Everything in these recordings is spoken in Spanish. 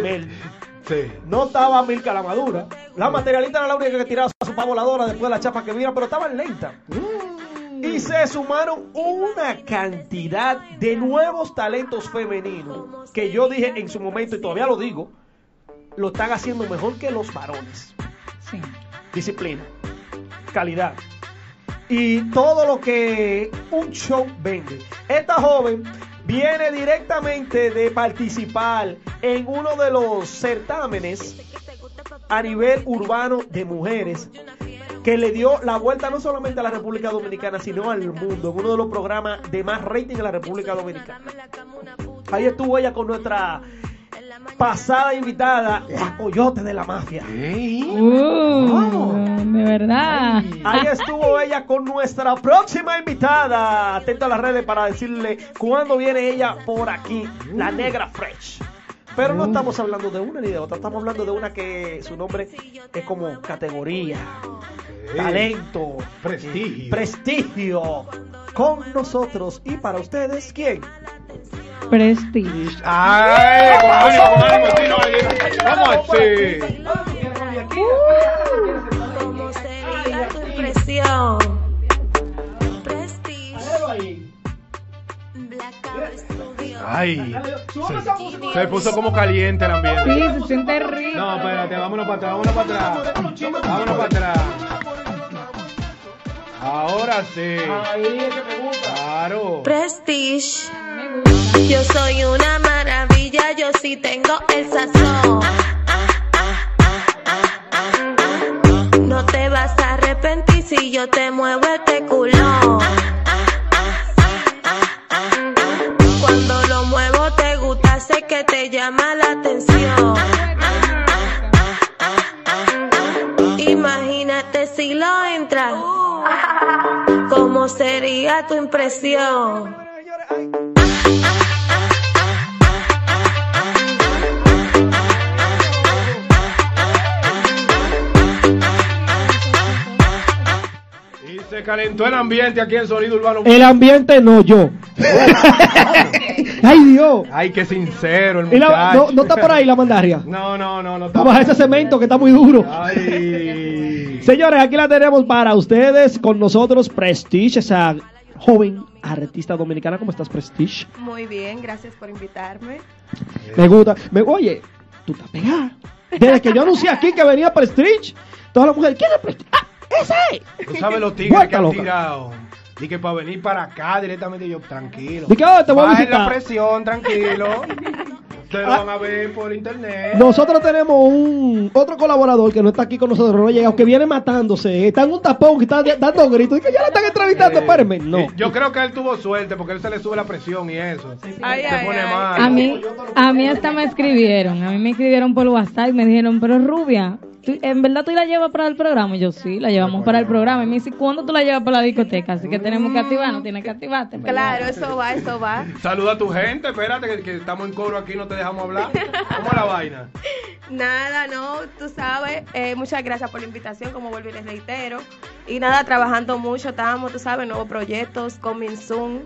Mel. No estaba Milka la madura. La materialista era la única que tiraba su pavo voladora después de la chapa que vino, pero estaban lenta. Y se sumaron una cantidad de nuevos talentos femeninos que yo dije en su momento y todavía lo digo, lo están haciendo mejor que los varones. Sí. Disciplina, calidad y todo lo que un show vende. Esta joven viene directamente de participar en uno de los certámenes a nivel urbano de mujeres que le dio la vuelta no solamente a la República Dominicana, sino al mundo, en uno de los programas de más rating en la República Dominicana. Ahí estuvo ella con nuestra pasada invitada, la coyote de la mafia. Uh, de verdad. Ahí estuvo ella con nuestra próxima invitada. Atento a las redes para decirle cuándo viene ella por aquí, la negra fresh. Pero no estamos hablando de una ni de otra, estamos hablando de una que su nombre es como categoría, talento, Prestigio. prestigio. Con nosotros y para ustedes, ¿quién? Prestige. ¡Ay! Con ánimo, con ánimo, sí, no, Vamos así. Ay. Se, se puso como caliente el ambiente. Sí, se siente rico. No, espérate, vámonos para atrás, vámonos para atrás. Vámonos para atrás. Ahora sí. Claro. Prestige. Yo soy una maravilla, yo sí tengo el sazón. Tu impresión? Y se calentó el ambiente aquí en Sonido Urbano. El ambiente no yo. Ay Dios. Ay, qué sincero el la- no, no está por ahí la mandaria. No, no, no, no está Vamos a ese cemento que está muy duro. Ay. Señores, aquí la tenemos para ustedes con nosotros Prestige, esa joven artista dominicana. ¿Cómo estás, Prestige? Muy bien, gracias por invitarme. Me gusta. Me, oye, tú estás pegada. Desde que yo anuncié aquí que venía Prestige, todas las mujeres, ¿quién es Prestige? ¡Ah, ese! Tú sabes los tigres Vuelta que han loca. tirado. Y que para venir para acá directamente yo, tranquilo. Di que, oh, te voy a visitar. la presión, tranquilo. Ustedes lo Ah. van a ver por internet. Nosotros tenemos un otro colaborador que no está aquí con nosotros, no ha llegado, que viene matándose, está en un tapón, que está dando gritos, y que ya lo están entrevistando, Eh, espérenme. No. eh, Yo creo que él tuvo suerte porque él se le sube la presión y eso. Ay, se ay, pone ay. mal. A mí, a mí hasta me escribieron, a mí me escribieron por WhatsApp y me dijeron, pero Rubia, ¿tú- ¿en verdad tú la llevas para el programa? Y yo sí, la llevamos para el programa. Y me dice, ¿cuándo tú la llevas para la discoteca? Así que tenemos que activarnos, tienes que activarte. ¿verdad? Claro, eso va, eso va. Saluda a tu gente, espérate que, que estamos en coro aquí, no te dejamos hablar. ¿Cómo es la vaina? Nada, no, tú sabes. eh, muchas gracias por la invitación, como vuelvo y les reitero. Y nada, trabajando mucho, estamos, tú sabes, nuevos proyectos, coming soon,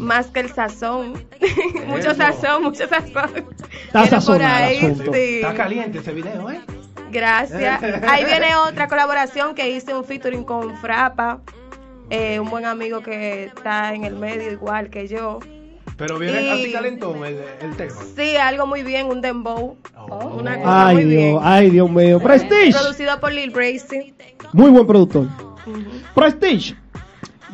más que el sazón. mucho sazón, mucho sazón. Está sazonado ahí, sí. Está caliente ese video, ¿eh? Gracias. Ahí viene otra colaboración que hice un featuring con Frapa, eh, un buen amigo que está en el medio igual que yo. Pero viene Y- así calentón el, el tema. Sí, algo muy bien, un dembow. Oh. Una cosa Ay muy bien. Dios, ay Dios mío. Prestige, Producido por Lil Bracy. muy buen productor. Prestige.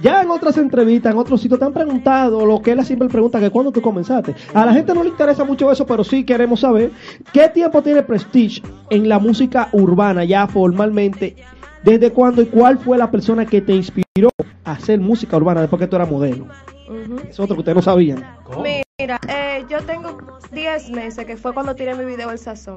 Ya en otras entrevistas, en otros sitios, te han preguntado lo que él siempre pregunta, que cuándo tú comenzaste. A la gente no le interesa mucho eso, pero sí queremos saber qué tiempo tiene Prestige en la música urbana ya formalmente. ¿Desde cuándo y cuál fue la persona que te inspiró a hacer música urbana después que tú eras modelo? Ujú. Es otro que ustedes no sabían. ¿Cómo? Mira, eh, yo tengo 10 meses, que fue cuando tiré mi video El Sazón.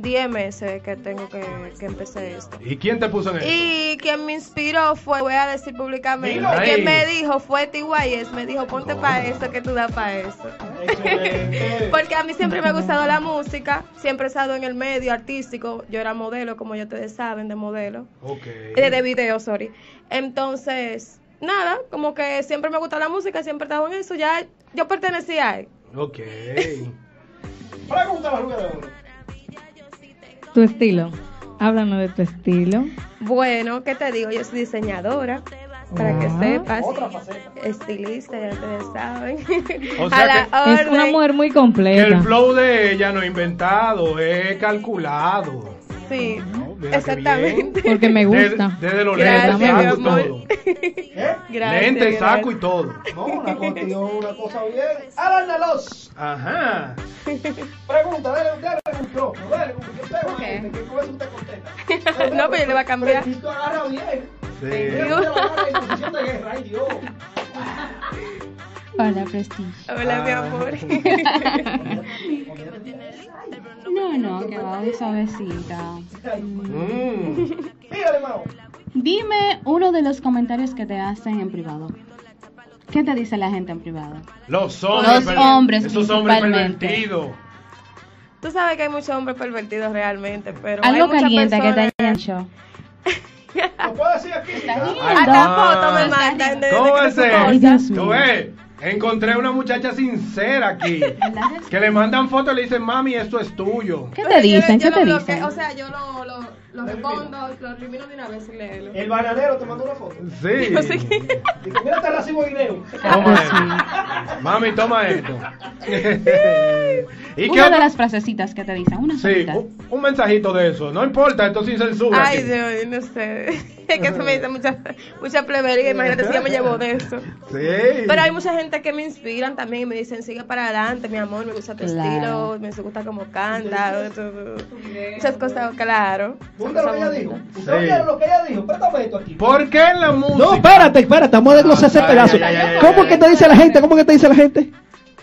10 meses que tengo que, que empecé esto. ¿Y quién te puso en eso? Y quien me inspiró fue, voy a decir públicamente, quien me dijo fue TYS, me dijo ponte para eso que tú das para eso. Porque a mí siempre me ha gustado la música, siempre he estado en el medio artístico, yo era modelo, como ya ustedes saben, de modelo, Ok. eh, de video, sorry. Entonces, nada, como que siempre me gusta la música, siempre he estado en eso, ya yo pertenecía a él. Ok. Pregunta la de. Tu estilo. Háblanos de tu estilo. Bueno, ¿qué te digo? Yo soy diseñadora, para que Ah. sepas. Otra faceta. Estilista, ya ustedes saben. O a sea la Es una mujer muy Que completa. el flow de ella no es inventado, es calculado. Sí, No, exactamente. Porque me gusta. Desde, desde los Gracias, lentes, saco y todo. ¿Eh? Gracias, Lentes, saco y todo. No, una cuestión, una cosa bien. Alan. Ajá. Pregunta, dale, dale micrófono, dale, como que usted, Ok. gente, que con eso usted contesta. No, pero le va a cambiar. Francisco agarra bien. Sí. Posición de guerra, ay Dios. Hola, Prestige. Hola, mi Ah. amor. No, no, que va de suavecita. Mm. Dígale, Mao. Dime uno de los comentarios que te hacen en privado. ¿Qué te dice la gente en privado? Los hombres. Los hombres, Esos hombres pervertidos. Tú sabes que hay muchos hombres pervertidos realmente, pero hay Algo muchas caliente que te personas- hayan hecho. ¿Lo puedo decir aquí? Hasta Ah. fotos me mandan ¿Cómo. Ay, Dios Tú ves, encontré una muchacha sincera aquí. Que le mandan fotos y le dicen, mami, esto es tuyo. ¿Qué te dicen? yo ¿Qué lo te bloqueo, dicen? O sea, yo lo, lo, lo respondo, lo elimino de una vez y léelo. El bananero te mandó una foto. Sí. Dice, mira, te recibo dinero. Toma esto. Mami, toma esto. ¿Y qué Una de las frasecitas que te dicen. Una Sí, solita. un, un mensajito de eso. No importa, esto sin censura. Ay, aquí. Dios, no sé. Es que se me dice mucha, mucha plebería. Imagínate si yo me llevo de eso. Sí. Pero hay mucha gente que me inspiran también y me dicen, sigue para adelante, mi amor, me gusta tu Claro. estilo, me gusta cómo canta, muchas cosas, claro. ¿Usted lo que ella dijo? Sí. ¿Usted oyeron lo que ella dijo? Préstame esto aquí. ¿Por qué en la música? No, espérate, espérate, vamos a desglosar ese pedazo. ¿Cómo que te dice la gente? ¿Cómo que te dice la gente?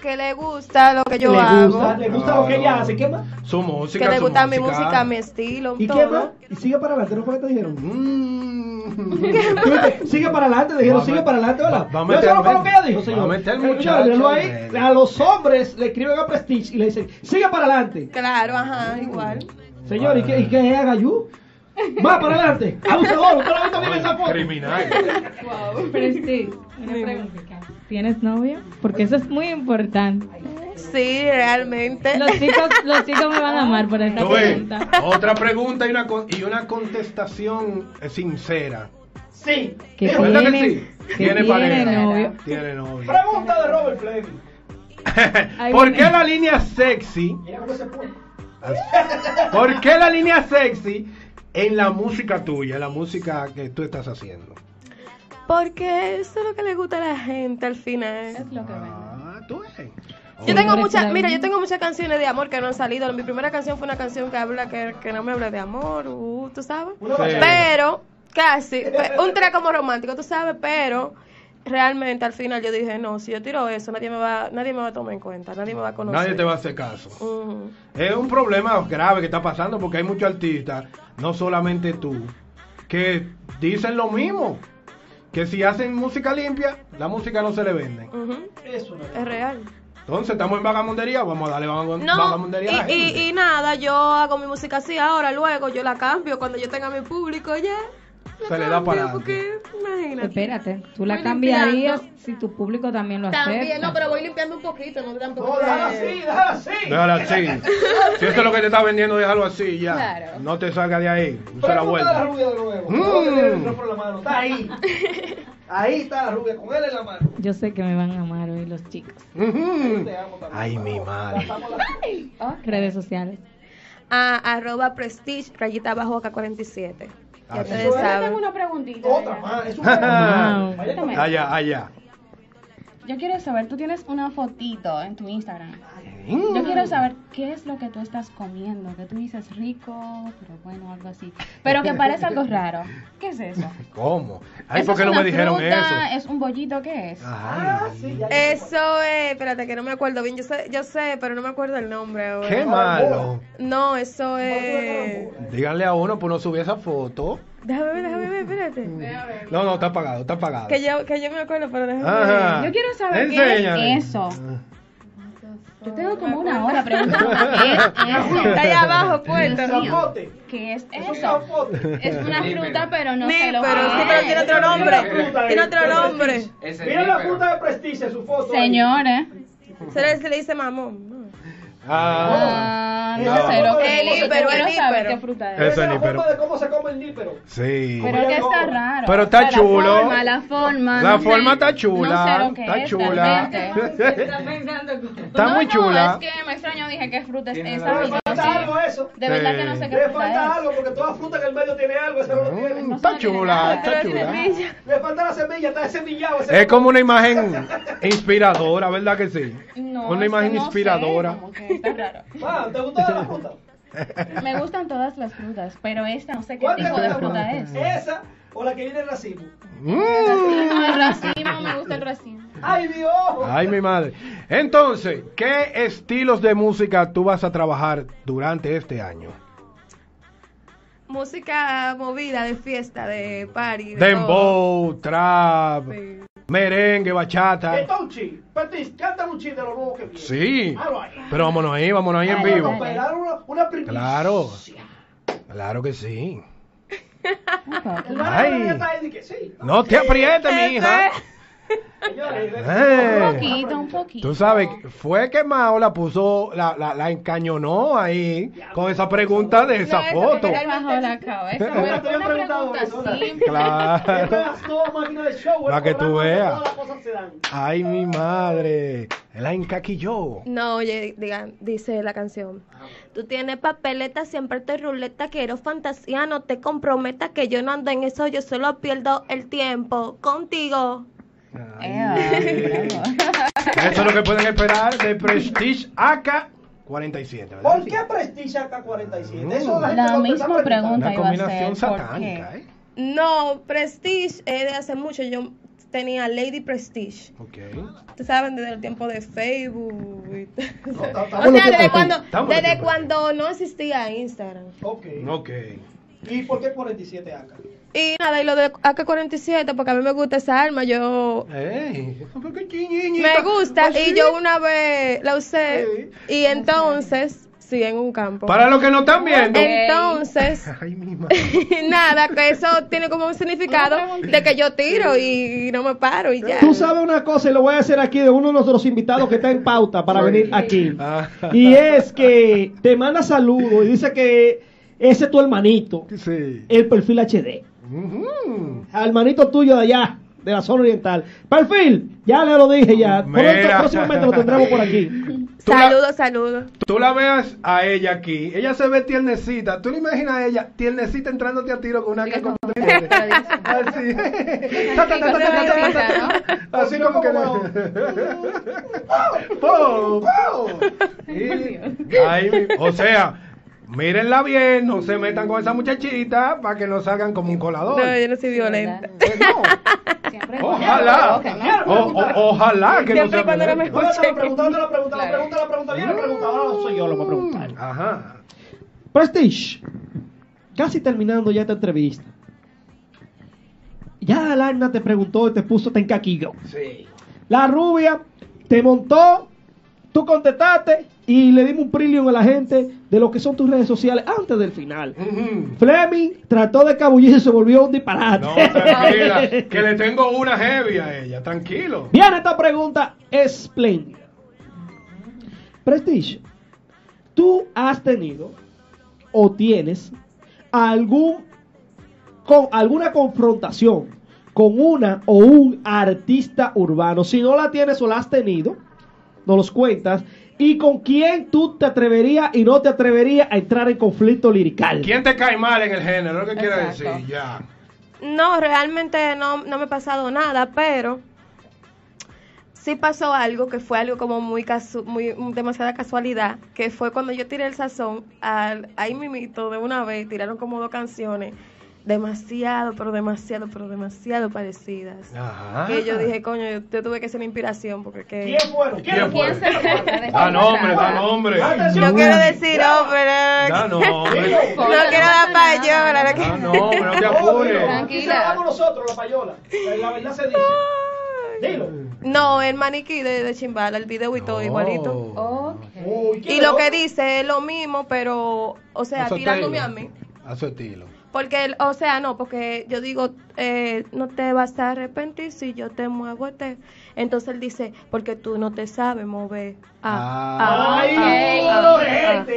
Que le gusta lo que yo le hago, gusta, le gusta lo que ella hace. ¿Qué más? Su música. que le gusta mi música, mi estilo, ¿Y todo. qué más? Y sigue para adelante, ¿no fue que te dijeron? Mm. Sigue para adelante, te dijeron, Va sigue para adelante, ¿verdad? va a ¿No meter eso no fue lo que ella dijo, va a meter Eh, muchacho míralo ahí. medio. A los hombres le escriben a Prestige y le dicen, sigue para adelante. Claro, ajá, igual. Señor, ¿y qué, y qué es Agayú? Va para adelante. Abusador, ¿usted lo ha visto bien esa foto? Criminal. Prestige, una. ¿Tienes novio? Porque eso es muy importante. Sí, realmente. Los chicos, los chicos me van a amar por esta pregunta. Otra pregunta y una, y una contestación eh, sincera. Sí. Que Dijo, ¿Verdad que tiene, sí? que Tiene tiene pareja. novio. Tiene novio. Pregunta de Robert Fleming. ¿Por qué la línea sexy? Mira cómo se pone. ¿Por qué la línea sexy en la música tuya, en la música que tú estás haciendo? Porque eso es lo que le gusta a la gente al final. Es lo que. Ah, tú ves. Yo tengo muchas, mira, yo tengo muchas canciones de amor que no han salido. Mi primera canción fue una canción que habla que, que no me habla de amor, uh, tú sabes. Sí. Pero, casi, un track como romántico, tú sabes, pero realmente al final yo dije, no, si yo tiro eso, nadie me va, nadie me va a tomar en cuenta, nadie me va a conocer. Nadie te va a hacer caso. Es un problema grave que está pasando porque hay muchos artistas, no solamente tú, que dicen lo mismo. Que si hacen música limpia, la música no se le vende. Eso no Es real. Entonces estamos en vagamundería, vamos a darle No, vagamundería a la y, y, gente. y nada, yo hago mi música así ahora, luego yo la cambio cuando yo tenga mi público ya. La Se le da para Porque, imagínate. Espérate, tú la Voy cambiarías limpiando. si tu público también lo acepta. También, no, pero voy limpiando un poquito, no tampoco. No, que- déjala así, déjala así. Déjala así. Si eso es lo que te está vendiendo, déjalo así ya. Claro. No te salga de ahí. Pregunta de la vuelta. rubia de nuevo. Mm. No. Está ahí. Ahí está la rubia, con él en la mano. Yo sé que me van a amar hoy los chicos. Ujú. Te amo también. Ay, mi madre. Redes sociales. A arroba prestige, rayita abajo acá 47. Ya Ah. Yo tengo saben. una preguntita. Otra más. Es un Wow. Allá, allá. Yo quiero saber, tú tienes una fotito en tu Instagram. Mm. Yo quiero saber qué es lo que tú estás comiendo, que tú dices rico, pero bueno, algo así. Pero que parece algo raro. ¿Qué es eso? ¿Cómo? Ay, ¿Eso ¿por qué es no me dijeron fruta? eso? ¿Es un bollito? ¿Qué es? Ah, sí, ya. Eso es, espérate que no me acuerdo bien. Yo sé, yo sé, pero no me acuerdo el nombre ahora. qué malo. No, eso es. Díganle a uno, pues no subí esa foto. Déjame ver, déjame ver, espérate. No, no, está apagado, está apagado. Que yo, que yo me acuerdo, pero déjame Ajá. ver. Yo quiero saber qué es eso. Yo tengo como una hora preguntando qué es eso. Está ahí abajo. Zapote. ¿Qué es eso? Es una fruta, pero no Sí, sé lo pero sí, que pero tiene otro nombre. Tiene otro nombre. Mira la fruta de prestigio, su foto. Señores, Se le, se le dice mamón. Ah, Ah, no. no sé lo que es. Nípero. qué fruta es. Eso Esa es la forma de cómo se come el nípero. sí. Pero es que está raro. Pero está chulo. La forma, la forma. La no sé. forma está chula, No sé lo que está es, chula. Está muy no, chula. es que me extraño, dije qué fruta es esa. Le falta algo eso. De verdad Sí. que no sé qué Le fruta falta es. algo porque toda fruta en el medio tiene algo, ese no lo tiene. Está chula, está chula. Le falta la semilla, está semillado. Es como una imagen inspiradora, ¿verdad que sí? No, Una imagen inspiradora. como que está raro. Ah, ¿te gusta la fruta? Me gustan todas las frutas, pero esta no sé qué ¿Cuál te tipo de fruta es. ¿Esa o la que viene en racimo? Mm. El racimo, me gusta el racimo. ¡Ay, Dios! Ay, mi madre. Entonces, ¿qué estilos de música tú vas a trabajar durante este año? Música movida, de fiesta, de party. de todo. Dembow, trap, Sí. Merengue, ¿Qué bachata. Tonchi? Patis, cántame un chiste de lo nuevo que viene. Sí. Pero vámonos ahí, vámonos ahí en vivo. una, una primicia. Claro. Claro que sí. El Ay. hermano está ahí, di que sí. No te aprietes, mi hija. Eh. Un poquito, un poquito. Tú sabes, fue que Mao la puso, la, la, la encañonó ahí con esa pregunta de esa No, foto. la cabeza, que tú veas. todas las cosas se dan. Ay, mi madre. La encaquilló. No, oye, diga, dice la canción. Tú tienes papeleta, siempre te ruleta, quiero fantasía, no te comprometas que yo no ando en eso, yo solo pierdo el tiempo contigo. Bravo. Eso es lo que pueden esperar de Prestige AK 47. ¿verdad? ¿Por qué Prestige AK-47? Eso la gente La misma pregunta Una iba a ser, ¿por satánica? ¿eh? No, Prestige es de hace mucho, yo tenía Lady Prestige. Ok. Ustedes saben, desde el tiempo de Facebook. y- No, está- está o sea, desde cuando, desde cuando no existía Instagram. Ok. Ok. ¿Y por qué 47 AK? Y nada, y lo de AK-47, porque a mí me gusta esa arma, yo Ey, me gusta y yo una vez la usé y entonces, sí, en un campo. Para los que no están viendo. Entonces, Ay, mi madre. nada, que eso tiene como un significado de que yo tiro y no me paro y ya. Tú sabes una cosa y lo voy a hacer aquí de uno de nuestros invitados que está en pauta para venir aquí. Ah. Y es que te manda saludos y dice que ese es tu hermanito, Sí. el perfil HD. Al manito tuyo de allá, de la zona oriental. Perfil, ya le lo dije ya. Por esto, próximamente lo tendremos por aquí. Saludos, saludos. Tú la veas a ella aquí. Ella se ve tiernecita. Tú le imaginas a ella tiernecita entrándote a tiro con una que Así. Así como que. O sea, mírenla bien, no se metan con esa muchachita para que no salgan como un colador. No, yo no soy violenta. Eh, no. Ojalá, que no. O- o- ojalá que Siempre no cuando no me Oye, te la pregunta, la pregunta, la pregunta, viene la pregunta, ahora soy yo lo voy a preguntar. Ajá. Prestige, casi terminando ya esta entrevista. Ya Alarna te preguntó y te puso, te encaquilló. Sí. La rubia te montó, tú contestaste y le dimos un premium a la gente de lo que son tus redes sociales antes del final. Fleming trató de cabullirse y se volvió un disparate. No, tranquila, que le tengo una heavy a ella, tranquilo. Viene esta pregunta espléndida. Prestige, ¿tú has tenido o tienes algún con alguna confrontación con una o un artista urbano? Si no la tienes o la has tenido, nos los cuentas. ¿Y con quién tú te atreverías y no te atreverías a entrar en conflicto lirical? ¿Quién te cae mal en el género? Lo que Exacto. decir, ya. No, realmente no, no me ha pasado nada, pero sí pasó algo que fue algo como muy, casu muy demasiada casualidad, que fue cuando yo tiré el sazón, al, ahí mimito de una vez tiraron como dos canciones demasiado, pero demasiado, pero demasiado parecidas. Ajá. Que yo dije, coño, yo, yo tuve que ser una inspiración porque que... ¿Quién fueron? ¿Quién ¿Quién fue? ¿Quién se encarga de Da nombre, da nombre. No quiero decir nombre, Da no, nombre. no quiero dar payola. no Da nombre, no te apures. Tranquila. Aquí nosotros, la payola. La, la verdad se dice. Dilo. No, el maniquí de, de Chimbala, el video y todo igualito. Ok. Uy, ¿quién Y lo que dice es lo mismo, pero, o sea, A tirándome estilo. a mí. A su estilo. Porque, o sea, no, porque yo digo, eh, no te vas a arrepentir si yo te muevo este. Entonces él dice, porque tú no te sabes mover. Ah, ah, Ay, ah,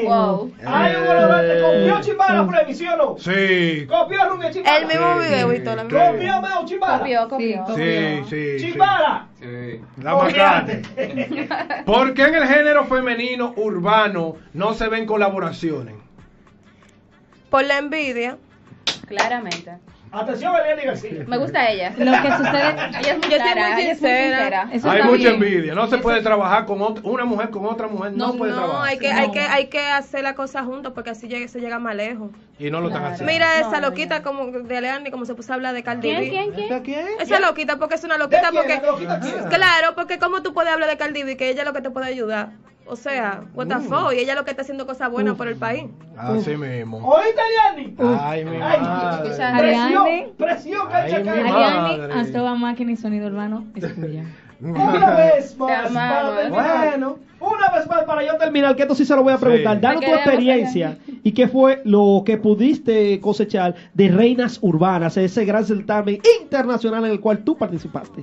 ah. Ay, Lorente, copió Chimbala por el ¿sí? Sí. Copió Chimbala. El mismo Sí, video y todo. la sí. misma- Copió Mao Chimbala. Copió, copió. Sí, sí. sí. Chimbala. La macate. ¿Por qué en el género femenino urbano no se ven colaboraciones? Por la envidia. Claramente. Atención, Eliani García. Me gusta ella. Lo que sucede, Ella es muy Yo estoy clara, muy ella es muy sincera. Eso Hay mucha bien. envidia. No se puede trabajar con una mujer con otra mujer. No, No, puede trabajar. hay que, hay que, hay que hacer la cosa juntos porque así llega- se llega más lejos. Y no lo están Claro. haciendo. Mira No, esa no, loquita no. como de Leandri, como se puso a hablar de Cardi ¿Quién, B. quién, quién? Esa loquita porque es una loquita porque claro, porque cómo tú puedes hablar de Cardi B que ella es lo que te puede ayudar. O sea, what the Mm. fuck, y ella lo que está haciendo cosas buenas por el país. Así mismo. ¿Oíste, Eliani? Ay, mi Ay, madre. presión, Ariane. presión, hasta va máquina y sonido urbano es tuya. Una vez más, para terminar. Bueno. Una vez más, para yo terminar, que esto sí se lo voy a preguntar. Sí. Danos tu experiencia y qué fue lo que pudiste cosechar de Reinas Urbanas, ese gran certamen internacional en el cual tú participaste.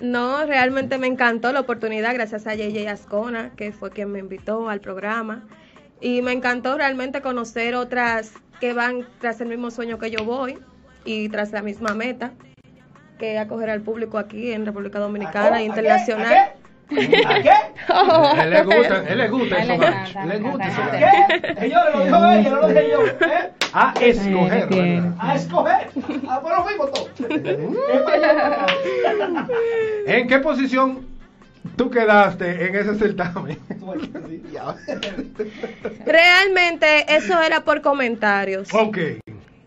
No, realmente me encantó la oportunidad gracias a JJ Ascona, que fue quien me invitó al programa. Y me encantó realmente conocer otras que van tras el mismo sueño que yo voy y tras la misma meta, que es acoger al público aquí en República Dominicana ¿A e qué? internacional. ¿A qué? ¿A qué? A él le gusta, él le gusta eso. encanta, Le gusta eso. ¿Qué? Señores, lo dijo ella, no lo dije yo. ¿eh? A escoger. A escoger. A por lo mismo todo. Es para allá. ¿En qué posición tú quedaste en ese certamen? Realmente eso era por comentarios. ok.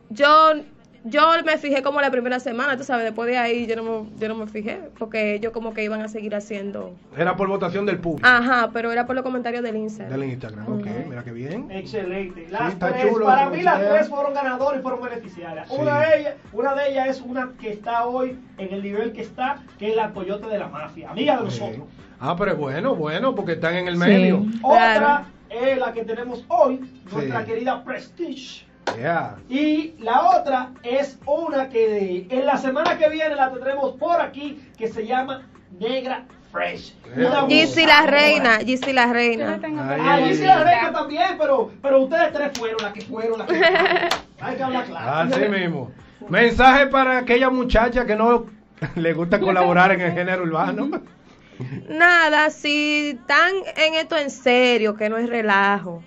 Yo yo me fijé como la primera semana, tú sabes, después de ahí yo no me, yo no me fijé, porque ellos como que iban a seguir haciendo. Era por votación del público. Ajá, pero era por los comentarios del Instagram. Del Instagram. Ok, mira qué bien. Excelente. Las está tres, chulo para mí las tres fueron ganadoras y fueron beneficiarias. Sí. Una, de ellas, una de ellas es una que está hoy en el nivel que está, que es la Coyote de la Mafia, amiga de Sí. nosotros. Ah, pero es bueno, bueno, porque están en el Sí. medio. Otra Claro. es la que tenemos hoy, nuestra Sí. querida Prestige. Yeah. Y la otra es una que en la semana que viene la tendremos por aquí, que se llama Negra Fresh. Gizzy la reina, Gizzy la reina. Ah, Gizzy la reina también, pero, pero ustedes tres fueron las que fueron las que fueron. Hay que hablar claro. Así mismo. Mensaje para aquella muchacha que no le gusta colaborar en el género urbano. Nada, si están en esto en serio, que no es relajo.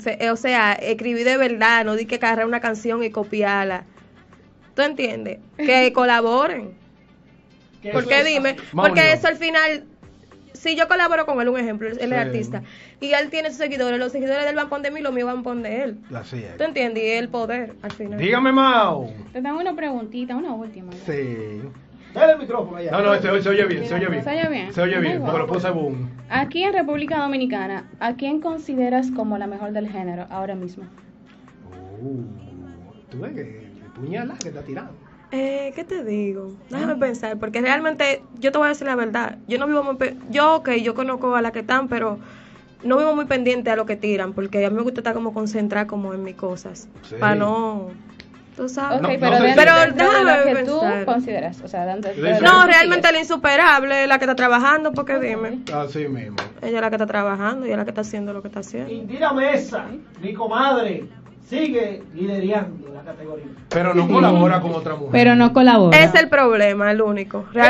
Se- O sea, escribí de verdad, no di que agarrar una canción y copiarla. ¿Tú entiendes? Que colaboren. Que ¿Por eso qué es dime? Porque eso al final, si yo colaboro con él, un ejemplo, él es Sí. artista, y él tiene sus seguidores, los seguidores de él van a de mí, los míos van a de él. Así es. ¿Tú entiendes? Y el poder, al final. Dígame, Mao. Te tengo una preguntita, una última. ¿no? Sí. Dale el micrófono allá. No, no, se, se oye bien, se oye bien. ¿Se oye bien? Se oye bien, porque lo bueno. puse boom. Aquí en República Dominicana, ¿a quién consideras como la mejor del género ahora mismo? Uh, tú ves que puñala que está tirando. Eh, ¿Qué te digo? Déjame pensar, porque realmente yo te voy a decir la verdad. Yo no vivo muy. pe- Yo, ok, yo conozco a las que están, pero no vivo muy pendiente a lo que tiran, porque a mí me gusta estar como concentrada como en mis cosas. Sí. Para no. Tú sabes. No, pero, no Pero de que tú consideras, o sea, No, realmente la insuperable, la que está trabajando, porque dime. Así mismo. Ella es la que está trabajando y es la que está haciendo lo que está haciendo. Indira Mesa, mi comadre, sigue liderando la categoría. Pero no colabora con otra mujer. Pero no colabora. Es el problema, el único.